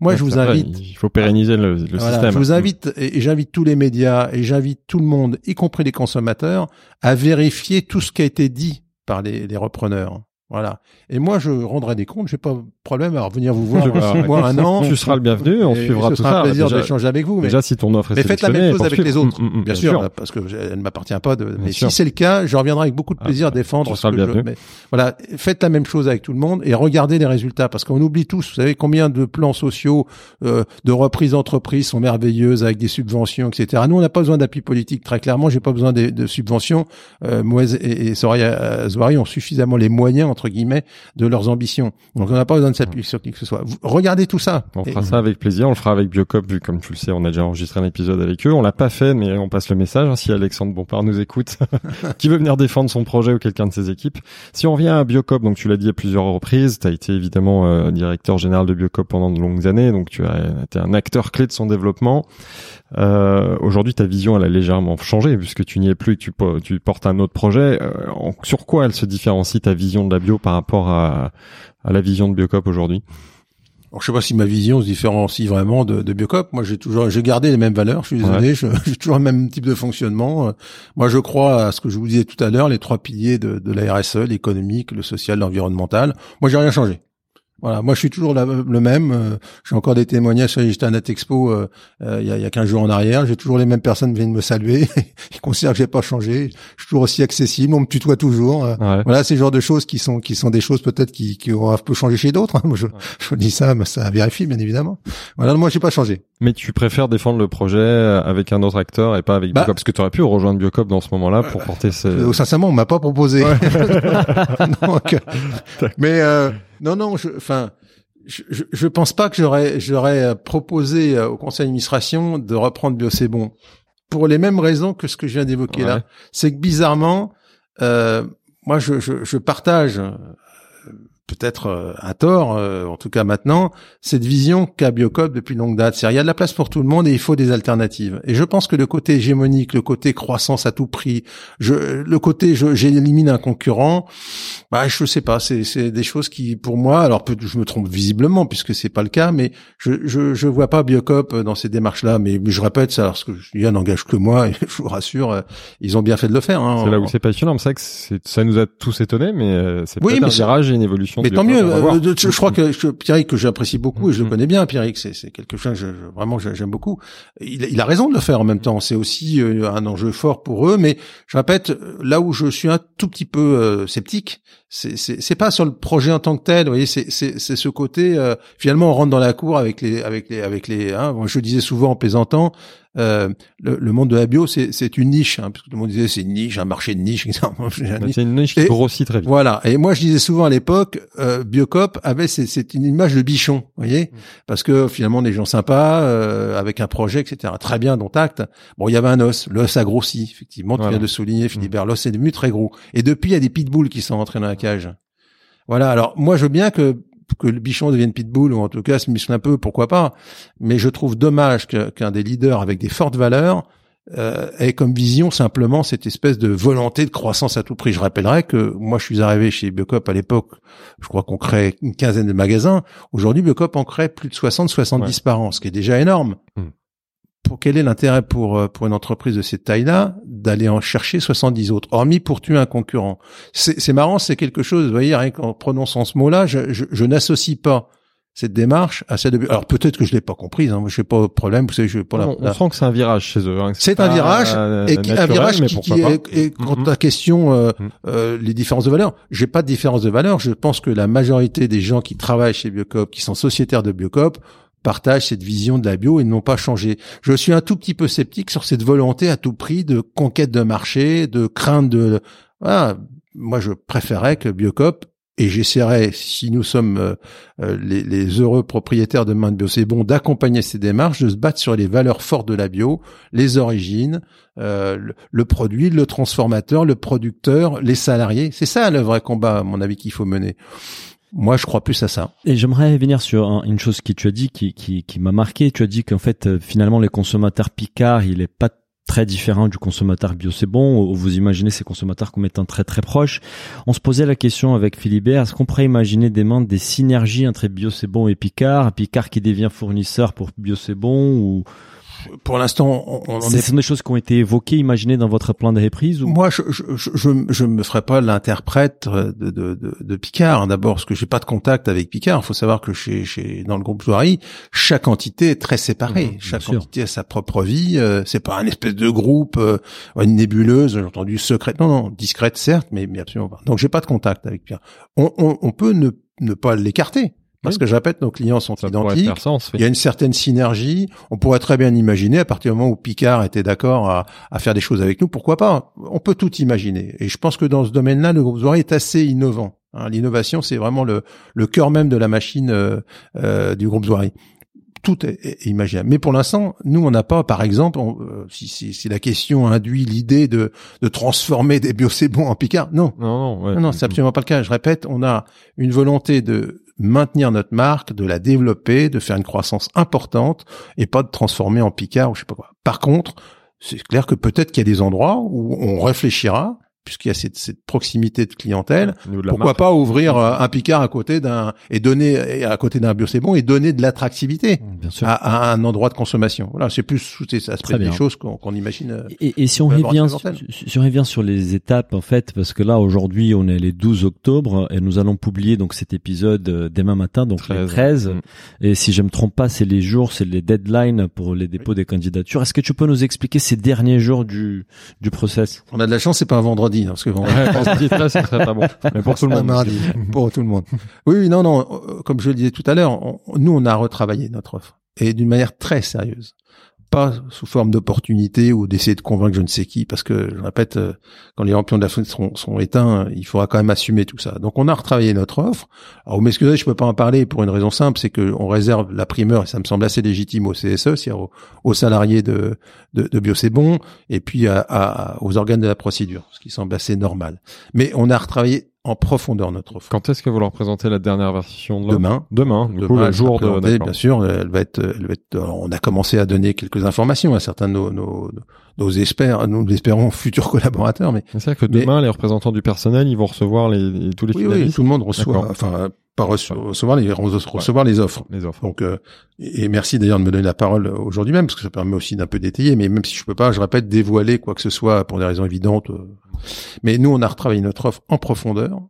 Moi, Ouais, je vous vrai, invite. Il faut pérenniser le, le Voilà, système. je vous invite et et j'invite tous les médias et j'invite tout le monde, y compris les consommateurs, à vérifier tout ce qui a été dit par les, les repreneurs. Voilà. Et moi, je rendrai des comptes. J'ai pas de problème à revenir vous voir *laughs* mois, un an. Tu seras le bienvenu, on Et suivra ce tout sera ça. un plaisir d'échanger avec vous. Mais, Déjà, si ton offre est mais faites la même chose avec les autres, Mm, mm, mm, bien, sûr, parce que elle ne m'appartient pas. De, mais Bien si c'est le cas, je reviendrai avec beaucoup de Ah, plaisir défendre tu ce seras que le je. bienvenu. mais voilà, faites la même chose avec tout le monde et regardez les résultats, parce qu'on oublie tous. Vous savez combien de plans sociaux, euh, de reprises d'entreprises sont merveilleuses avec des subventions, etc. Nous, on n'a pas besoin d'appui politique. Très clairement, j'ai pas besoin de, de subventions. Euh, et, et Soraya euh, Zouari ont suffisamment les moyens entre guillemets de leurs ambitions. Donc, on n'a pas besoin de s'appuyer sur qui que ce soit. Vous- regardez tout ça. On Et- fera ça avec plaisir. On le fera avec Biocop, vu comme tu le sais, on a déjà enregistré un épisode avec eux. On l'a pas fait, mais on passe le message. hein, si Alexandre Bompard nous écoute, *laughs* qui veut venir défendre son projet ou quelqu'un de ses équipes. Si on revient à Biocop, donc tu l'as dit à plusieurs reprises, tu as été évidemment euh, directeur général de Biocop pendant de longues années, donc tu as été un acteur clé de son développement. Euh, Aujourd'hui, ta vision, elle a légèrement changé puisque tu n'y es plus, tu, po- tu portes un autre projet. Euh, en- sur quoi elle se différencie ta vision de la bio par rapport à, à la vision de Biocop aujourd'hui? Alors, je sais pas si ma vision se différencie vraiment de, de Biocop. Moi, j'ai toujours, j'ai gardé les mêmes valeurs. Je suis désolé, *laughs* j'ai toujours le même type de fonctionnement. Euh, Moi, je crois à ce que je vous disais tout à l'heure, les trois piliers de, de la RSE, l'économique, le social, l'environnemental. Moi, j'ai rien changé. Voilà, moi je suis toujours la- le même. euh, J'ai encore des témoignages. J'étais à Natexpo euh, euh, il y, a, il y a 15 jours en arrière. J'ai toujours les mêmes personnes qui viennent me saluer. *laughs* Ils considèrent que j'ai pas changé. Je suis toujours aussi accessible. On me tutoie toujours. euh, Ouais. voilà, c'est le genre de choses qui sont qui sont des choses peut-être qui, qui ont un peu changé chez d'autres. hein. Moi, je, je dis ça, mais ça vérifie bien évidemment. Voilà, moi j'ai pas changé. Mais tu préfères défendre le projet euh, avec un autre acteur et pas avec Bah. Biocop? Parce que tu aurais pu rejoindre Biocop dans ce moment-là pour porter ce... Euh, sincèrement, on m'a pas proposé. *laughs* Donc, euh, mais euh, non, non, je, enfin, je, je, je pense pas que j'aurais j'aurais euh, proposé euh, au conseil d'administration de reprendre Biocébon pour les mêmes raisons que ce que je viens d'évoquer Ouais. là. C'est que bizarrement, euh, moi, je, je, je partage. Euh, peut-être euh, à tort, euh, en tout cas maintenant, cette vision qu'a Biocop depuis longue date. C'est-à-dire, il y a de la place pour tout le monde et il faut des alternatives. Et je pense que le côté hégémonique, le côté croissance à tout prix, je, le côté je, j'élimine un concurrent, bah je sais pas, c'est, c'est des choses qui, pour moi, alors peut- je me trompe visiblement puisque c'est pas le cas, mais je, je, je vois pas Biocop dans ces démarches-là. Mais, je répète ça, parce que dis, n'engage que moi et je vous rassure, euh, ils ont bien fait de le faire. Hein. C'est là où c'est passionnant. C'est vrai que c'est- ça nous a tous étonnés, mais euh, c'est Oui, peut-être mais un virage et une évolution. Mais de tant mieux. euh, je, je crois que je, Pierrick que j'apprécie beaucoup et je le Mhm. connais bien. Pierrick, c'est c'est quelque chose que je, vraiment j'aime beaucoup. Il, il a raison de le faire en même temps. C'est aussi euh, un enjeu fort pour eux. Mais je répète, là où je suis un tout petit peu euh, sceptique, c'est c'est c'est pas sur le projet en tant que tel. Vous voyez, c'est c'est c'est ce côté. euh, finalement, on rentre dans la cour avec les avec les avec les. Hein, moi, je disais souvent en plaisantant. Euh, le, le monde de la bio, c'est c'est une niche, hein, parce que tout le monde disait c'est une niche, un marché de niche. *laughs* etc. C'est une niche qui Et- grossit très vite. Voilà. Et moi, je disais souvent à l'époque, euh, Biocop avait c'est, c'est une image de bichon, vous voyez, parce que finalement des gens sympas euh, avec un projet, etc. Très bien, dont acte. Bon, il y avait un os. L'os a grossi, effectivement. Tu Voilà. viens de souligner, Philibert. L'os est devenu très gros. Et depuis, il y a des pitbulls qui sont rentrés dans la cage. Voilà. Alors moi, je veux bien que que le bichon devienne pitbull ou en tout cas se muscle un peu, pourquoi pas. Mais je trouve dommage qu'un des leaders avec des fortes valeurs euh, ait comme vision simplement cette espèce de volonté de croissance à tout prix. Je rappellerai que moi, je suis arrivé chez Biocop à l'époque, je crois qu'on crée une quinzaine de magasins. Aujourd'hui, Biocop en crée plus de 60, 70 par an, ce qui est déjà énorme. Hmm. Pour quel est l'intérêt pour euh, pour une entreprise de cette taille-là d'aller en chercher 70 autres, hormis pour tuer un concurrent? C'est marrant, c'est quelque chose. Vous voyez, rien qu'en prononçant ce mot-là, je, je, je n'associe pas cette démarche à celle de. Alors peut-être que je l'ai pas comprise. Hein, je n'ai pas de problème. Vous savez, je pas on, on sent que c'est un virage chez eux. Hein, c'est un virage euh, et qui- un naturel, virage mais qui, qui est, et quant Mhm. à la question euh, Mhm. euh, les différences de valeur, j'ai pas de différence de valeur. Je pense que la majorité des gens qui travaillent chez Biocop, qui sont sociétaires de Biocop, partagent cette vision de la bio et n'ont pas changé. Je suis un tout petit peu sceptique sur cette volonté à tout prix de conquête de marché, de crainte de. Voilà. Moi, je préférais que Biocop et j'essaierai, si nous sommes euh, euh, les, les heureux propriétaires de main de bio, c'est bon d'accompagner ces démarches, de se battre sur les valeurs fortes de la bio, les origines, euh, le produit, le transformateur, le producteur, les salariés. C'est ça le vrai combat, à mon avis, qu'il faut mener. Moi, je crois plus à ça. Et j'aimerais venir sur un- une chose que tu as dit qui, qui, qui m'a marqué. Tu as dit qu'en fait, euh, finalement, les consommateurs Picard, il est pas très différent du consommateur bio. Bon. Vous imaginez ces consommateurs comme étant très très proches. On se posait la question avec Philibert. Est-ce qu'on pourrait imaginer des mains, des synergies entre bio bon et Picard? Picard qui devient fournisseur pour bio bon ou Pour l'instant, on, on en ce est sont des choses qui ont été évoquées, imaginées dans votre plan de reprise ou? Moi, je je, je, je, me ferai pas l'interprète de, de, de, de Picard. D'abord, parce que j'ai pas de contact avec Picard. Il faut savoir que chez, chez dans le groupe Zoari, chaque entité est très séparée. Bien chaque sûr. entité a sa propre vie. Euh, c'est pas un espèce de groupe, euh, une nébuleuse. J'ai entendu secrète. Non, non, discrète certes, mais, mais absolument pas. Donc, j'ai pas de contact avec Picard. On, on, on peut ne, ne pas l'écarter. Parce Oui. que je répète, nos clients sont Ça identiques. faire sens. oui. Il y a une certaine synergie. On pourrait très bien imaginer, à partir du moment où Picard était d'accord à, à faire des choses avec nous, pourquoi pas? On peut tout imaginer. Et je pense que dans ce domaine-là, le groupe Zoé est assez innovant. Hein, L'innovation, c'est vraiment le, le cœur même de la machine euh, euh, du groupe Zoé. Tout est, est imaginable. Mais pour l'instant, nous, on n'a pas, par exemple, on- euh, si, si, si la question induit l'idée de, de transformer des biocébons en Picard, non. Non, non, ouais. Non, non, c'est absolument pas le cas. Je répète, on a une volonté de maintenir notre marque, de la développer, de faire une croissance importante et pas de transformer en Picard ou je sais pas quoi. Par contre, c'est clair que peut-être qu'il y a des endroits où on réfléchira puisqu'il y a cette, cette proximité de clientèle, de pourquoi marque. pas ouvrir euh, un Picard à côté d'un et donner et à côté d'un biocébon et donner de l'attractivité à, à un endroit de consommation. Voilà, c'est plus sous ces aspects des choses qu'on imagine. euh, Et, et si on revient, sur- si on revient sur les étapes en fait, parce que là aujourd'hui on est les 12 octobre et nous allons publier donc cet épisode euh, demain matin, donc les 13. 13. Mm. Et si je me trompe pas, c'est les jours, c'est les deadlines pour les dépôts des candidatures. Est-ce que tu peux nous expliquer ces derniers jours du du process? On a de la chance, c'est pas un vendredi, hein, parce que vendredi, Ouais, pour ce titre-là, ce serait pas bon. Mais pour tout le monde. mardi, pour tout le monde. Oui, non, non. euh, Comme je le disais tout à l'heure, nous, on a retravaillé notre offre et d'une manière très sérieuse, pas sous forme d'opportunité ou d'essayer de convaincre je ne sais qui, parce que je répète, euh, quand les lampions de la fenêtre seront éteints, il faudra quand même assumer tout ça. Donc, on a retravaillé notre offre. Alors, vous m'excusez, je peux pas en parler pour une raison simple, c'est que on réserve la primeur et ça me semble assez légitime au CSE, c'est-à-dire aux, salariés de de, Bio c'est et puis aux organes de la procédure, ce qui semble assez normal. Mais on a retravaillé en profondeur notre offre. Quand est-ce que vous leur présentez la dernière version de Demain. Demain, du Demain, coup, le jour de, bien sûr, elle va être, elle va être. alors, on a commencé à donner quelques informations à certains de nos nos, nos experts, nous l'espérons futurs *laughs* collaborateurs, mais C'est ça que Mais- demain, les représentants du personnel, ils vont recevoir les, les- tous les oui, oui, tout le monde reçoit, enfin pas recevoir les recevoir les offres. les offres. Donc, euh, et merci d'ailleurs de me donner la parole aujourd'hui même, parce que ça permet aussi d'un peu d'étayer. Mais même si je peux pas, je répète, dévoiler quoi que ce soit pour des raisons évidentes. euh. Mais nous, on a retravaillé notre offre en profondeur.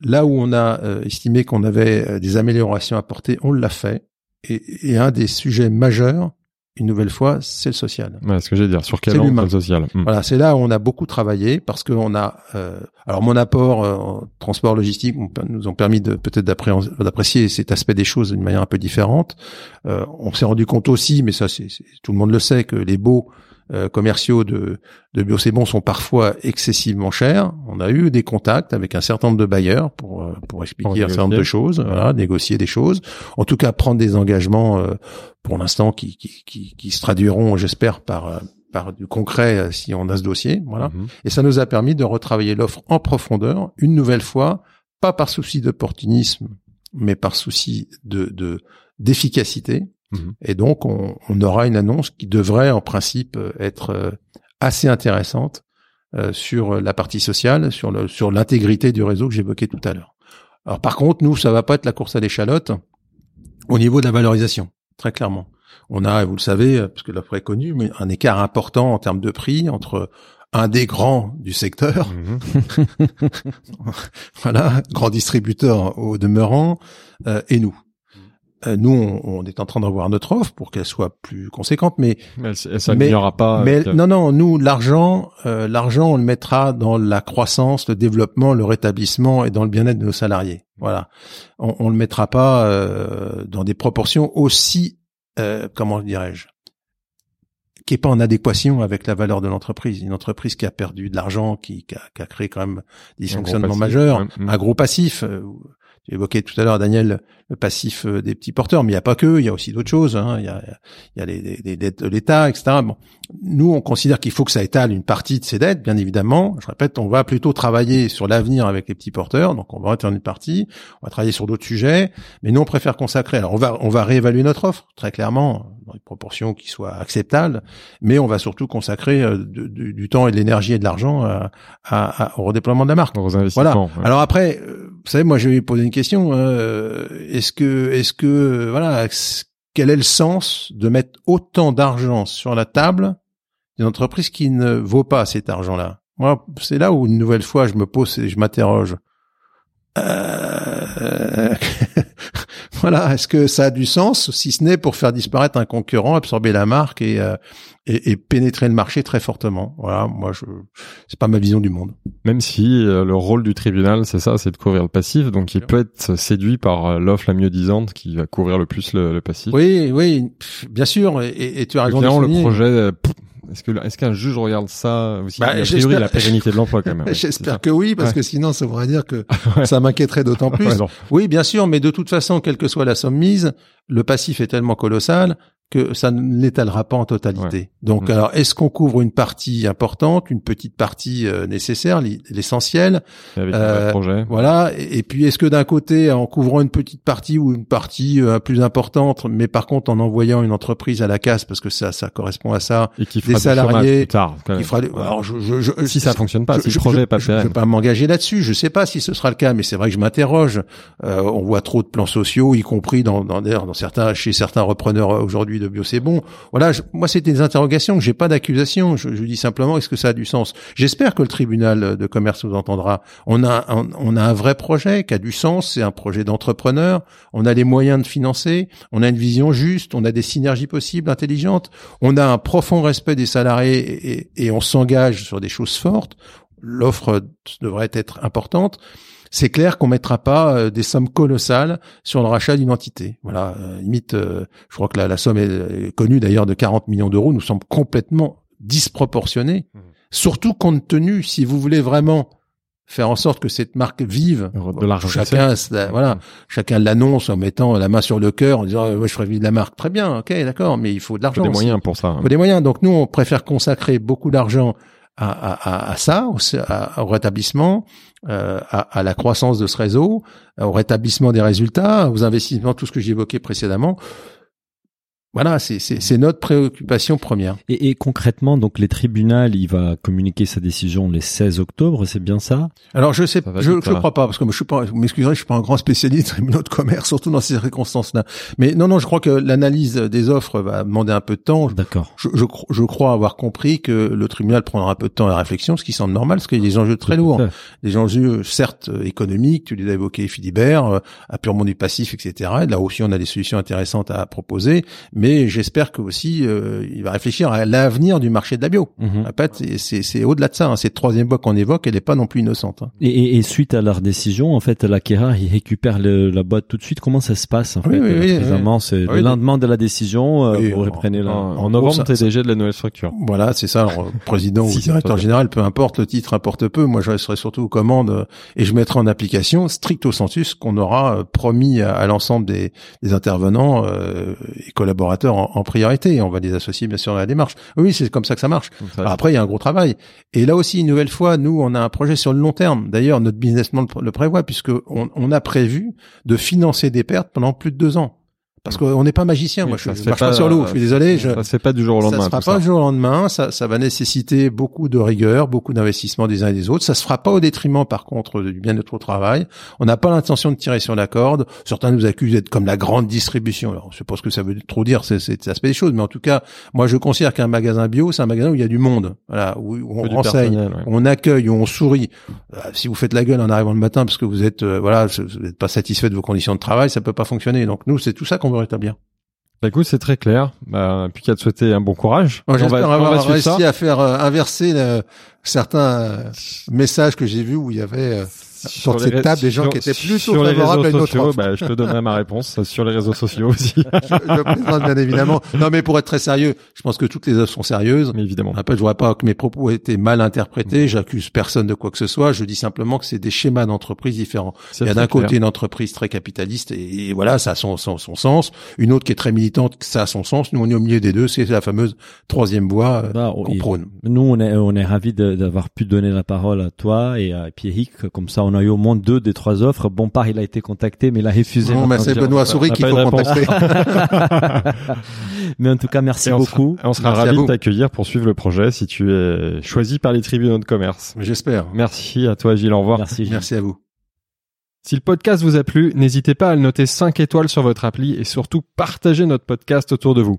Là où on a euh, estimé qu'on avait euh, des améliorations à apporter, on l'a fait. Et, et un des sujets majeurs, une nouvelle fois, c'est le social. Ouais, ce que j'ai dire. Sur quel angle le social Hmm. Voilà, c'est là où on a beaucoup travaillé parce qu'on a, euh, alors mon apport euh, en transport logistique nous ont permis de peut-être d'apprécier cet aspect des choses d'une manière un peu différente. Euh, on s'est rendu compte aussi, mais ça c'est tout le monde le sait, que les baux euh, commerciaux de de Biocébon sont parfois excessivement chers. On a eu des contacts avec un certain nombre de bailleurs pour euh, pour expliquer Pour un certain nombre de choses, voilà, négocier des choses. En tout cas, prendre des engagements euh, pour l'instant qui, qui qui qui se traduiront, j'espère, par euh, par du concret si on a ce dossier, voilà. Mhm. Et ça nous a permis de retravailler l'offre en profondeur, une nouvelle fois, pas par souci d'opportunisme, mais par souci de de- Mhm. Et donc, on, on aura une annonce qui devrait, en principe, euh, être euh, assez intéressante euh, sur la partie sociale, sur le, sur l'intégrité du réseau que j'évoquais tout à l'heure. Alors, par contre, nous, ça va pas être la course à l'échalote au niveau de la valorisation, très clairement. On a, vous le savez, parce que l'offre est connue, mais un écart important en termes de prix entre un des grands du secteur, Mhm. *laughs* *laughs* voilà, grand distributeur au demeurant, euh, et nous. Euh, nous, on, on est en train de revoir notre offre pour qu'elle soit plus conséquente, mais Mais elle, s'améliorera pas. mais avec, euh, non, non, nous, l'argent, euh, l'argent, on le mettra dans la croissance, le développement, le rétablissement et dans le bien-être de nos salariés. Voilà, on, on le mettra pas euh, dans des proportions aussi, euh, comment dirais-je, qui est pas en adéquation avec la valeur de l'entreprise. Une entreprise qui a perdu de l'argent, qui, qui, a, qui a créé quand même des un passif, majeurs. Mhm. un gros passif. Tu évoquais tout à l'heure, Daniel, le passif euh, des petits porteurs, mais il n'y a pas que, il y a aussi d'autres choses. hein. Il y a, il y a les, dettes de l'État, etc. Bon, nous, on considère qu'il faut que ça étale une partie de ces dettes, bien évidemment. Je répète, on va plutôt travailler sur l'avenir avec les petits porteurs, donc on va retenir une partie. On va travailler sur d'autres sujets, mais nous, on préfère consacrer. Alors, on va, on va réévaluer notre offre très clairement dans des proportions qui soient acceptables, mais on va surtout consacrer euh, de- de- du temps et de l'énergie et de l'argent à- à- à- au redéploiement de la marque. Ouais. Alors après, euh, vous savez, moi, je vais poser une question. euh, est-ce que, est-ce que, voilà, quel est le sens de mettre autant d'argent sur la table d'une entreprise qui ne vaut pas cet argent-là? Moi, c'est là où une nouvelle fois, je me pose et je m'interroge. Euh, *laughs* voilà, est-ce que ça a du sens, si ce n'est pour faire disparaître un concurrent, absorber la marque et, euh, et, et pénétrer le marché très fortement? Voilà, moi, je, c'est pas ma vision du monde. Même si euh, le rôle du tribunal, c'est ça, c'est de couvrir le passif, donc il peut être séduit par euh, l'offre la mieux disante qui va couvrir le plus le, le passif. Oui, oui, pff, bien sûr, et, tu as raison de Finalement, le projet, euh, pff, est-ce que est-ce qu'un juge regarde ça aussi Bah, A priori, j'espère- la pérennité de l'emploi quand même. *laughs* ouais, J'espère que oui, parce Ouais. que sinon, ça voudrait dire que *laughs* Ouais. ça m'inquiéterait d'autant plus. Ouais, non. Oui, bien sûr, mais de toute façon, quelle que soit la somme mise, le passif est tellement colossal que ça ne l'étalera pas en totalité. Donc, alors, est-ce qu'on couvre une partie importante, une petite partie euh, nécessaire, l'essentiel Euh. Voilà. Et, et puis, est-ce que d'un côté, en couvrant une petite partie ou une partie euh, plus importante, mais par contre en envoyant une entreprise à la casse, parce que ça, ça correspond à ça, Et qui des fera salariés plus tard. même. fera. des- Alors, je, je, je- si ça fonctionne pas, si le je- projet est pas je, je pérenne. vais pas m'engager là-dessus. Je sais pas si ce sera le cas, mais c'est vrai que je m'interroge. Euh, on voit trop de plans sociaux, y compris dans, dans, dans certains, chez certains repreneurs euh, de bio, c'est bon. Voilà, je- moi c'était des interrogations. J'ai pas d'accusation. Je, je dis simplement, est-ce que ça a du sens? J'espère que le tribunal de commerce vous entendra. On a, un, on a un vrai projet qui a du sens. C'est un projet d'entrepreneur. On a les moyens de financer. On a une vision juste. On a des synergies possibles, intelligentes. On a un profond respect des salariés et, et- et on s'engage sur des choses fortes. L'offre devrait être importante. C'est clair qu'on mettra pas euh, des sommes colossales sur le rachat d'une entité. Voilà, euh, limite, euh, je crois que la, la somme est, est connue d'ailleurs de 40 millions d'euros, nous semble complètement disproportionnée. Mhm. Surtout compte tenu, si vous voulez vraiment faire en sorte que cette marque vive, De l'argent chacun, voilà, chacun l'annonce en mettant la main sur le cœur, en disant ouais, je ferai vivre la marque. Très bien, ok, d'accord, mais il faut de Il faut l'argent. des aussi. moyens pour ça. hein. Il faut des moyens. Donc nous, on préfère consacrer beaucoup d'argent à, à, à, ça, au, rétablissement, euh, à la croissance de ce réseau, au rétablissement des résultats, aux investissements, tout ce que j'évoquais précédemment. Voilà, c'est c'est- c'est notre préoccupation première. Et, et concrètement, donc les tribunaux, il va communiquer sa décision le 16 octobre, c'est bien ça? Alors je sais, Ça je, je ça. crois pas parce que je suis pas, vous m'excuserez, je suis pas un grand spécialiste des tribunaux de commerce, surtout dans ces circonstances-là. Mais non, non, je crois que l'analyse des offres va demander un peu de temps. D'accord. Je, je, cro- je crois avoir compris que le tribunal prendra un peu de temps à la réflexion, ce qui semble normal, parce qu'il y a des enjeux très lourds. Des enjeux, certes, euh, économiques, tu les as évoqués, Philibert, euh, à purement du passif, etc. Et là aussi, on a des solutions intéressantes à proposer, mais j'espère que aussi, euh, il va réfléchir à l'avenir du marché de la bio. Mhm. Je répète, c'est- c'est c'est au-delà de ça. Hein. Cette troisième boîte qu'on évoque, elle n'est pas non plus innocente. hein. Et, et, et suite à leur décision, en fait, l'acquéreur, il récupère le, la boîte tout de suite. Comment ça se passe en Oui, fait oui, oui, c'est Oui, le lendemain de la décision, euh, Oui, vous en- reprenez la... En, en en novembre, ça- TDG de la nouvelle structure. Voilà, c'est ça. Alors, *laughs* président Si, ou c'est directeur général, peu importe, le titre importe peu. Moi, je resterai surtout aux commandes euh, et je mettrai en application stricto sensus qu'on aura euh, promis à, à l'ensemble des, des intervenants euh, et collaborateurs en, en priorité. On va les associer bien sûr à la démarche. Oui, c'est comme ça que ça marche. Alors après, il y a un gros travail. Et là aussi, une nouvelle fois, nous, on a un projet sur le long terme. D'ailleurs, notre business plan le, le prévoit puisque on, on a prévu de financer des pertes pendant plus de deux ans. Parce qu'on n'est pas magicien. Oui, Moi, je, je marche pas, pas, sur l'eau. Je suis désolé. Je, Ça se fait pas du jour au lendemain. ça se fera pas ça. du jour au lendemain. Ça, ça va nécessiter beaucoup de rigueur, beaucoup d'investissement des uns et des autres. Ça se fera pas au détriment, par contre, du bien-être au travail. On n'a pas l'intention de tirer sur la corde. Certains nous accusent d'être comme la grande distribution. Alors, je ce que ça veut trop dire, c'est cet aspect des choses, mais en tout cas, moi, je considère qu'un magasin bio, c'est un magasin où il y a du monde, voilà, où, où on renseigne, ouais. on accueille, où on sourit. Euh, si vous faites la gueule en arrivant le matin parce que vous êtes, euh, voilà, vous n'êtes pas satisfait de vos conditions de travail, ça peut pas fonctionner. Donc nous, c'est tout ça qu'on veut rétablir. Bah, écoute, c'est très clair. Bah, plus qu'à te souhaiter un bon courage. Moi, On va- j'espère on va avoir réussi ça. à faire euh, inverser le- certains euh, messages que j'ai vus où il y avait euh, sur cette table des gens sur- qui étaient plutôt favorables à une autre sociaux, offre. bah, je te donnerai ma réponse sur les réseaux sociaux aussi. *laughs* je, je plaisante bien évidemment. Non, mais pour être très sérieux, je pense que toutes les offres sont sérieuses. Mais évidemment. Après, je vois pas que mes propos aient été mal interprétés. J'accuse personne de quoi que ce soit. Je dis simplement que c'est des schémas d'entreprise différents. Il y a d'un côté une entreprise très capitaliste et, et voilà, ça a son, son, son sens. Une autre qui est très militante, ça a son sens. Nous, on est au milieu des deux. C'est la fameuse troisième voie euh, Bah, qu'on prône. Nous, on est, on est ravis d'avoir pu donner la parole à toi et à Pierrick. Comme ça, on a eu au moins deux des trois offres. Bompard, il a été contacté, mais il a refusé. Non, mais c'est. Benoît Souris qu'il pas faut contacter. *laughs* Mais en tout cas, merci Et beaucoup. sera, on sera ravis de t'accueillir pour suivre le projet si tu es choisi par les tribunaux de commerce. J'espère. Merci à toi, Gilles. Au revoir. Merci. Gilles. Merci à vous. Si le podcast vous a plu, n'hésitez pas à le noter 5 étoiles sur votre appli et surtout partagez notre podcast autour de vous.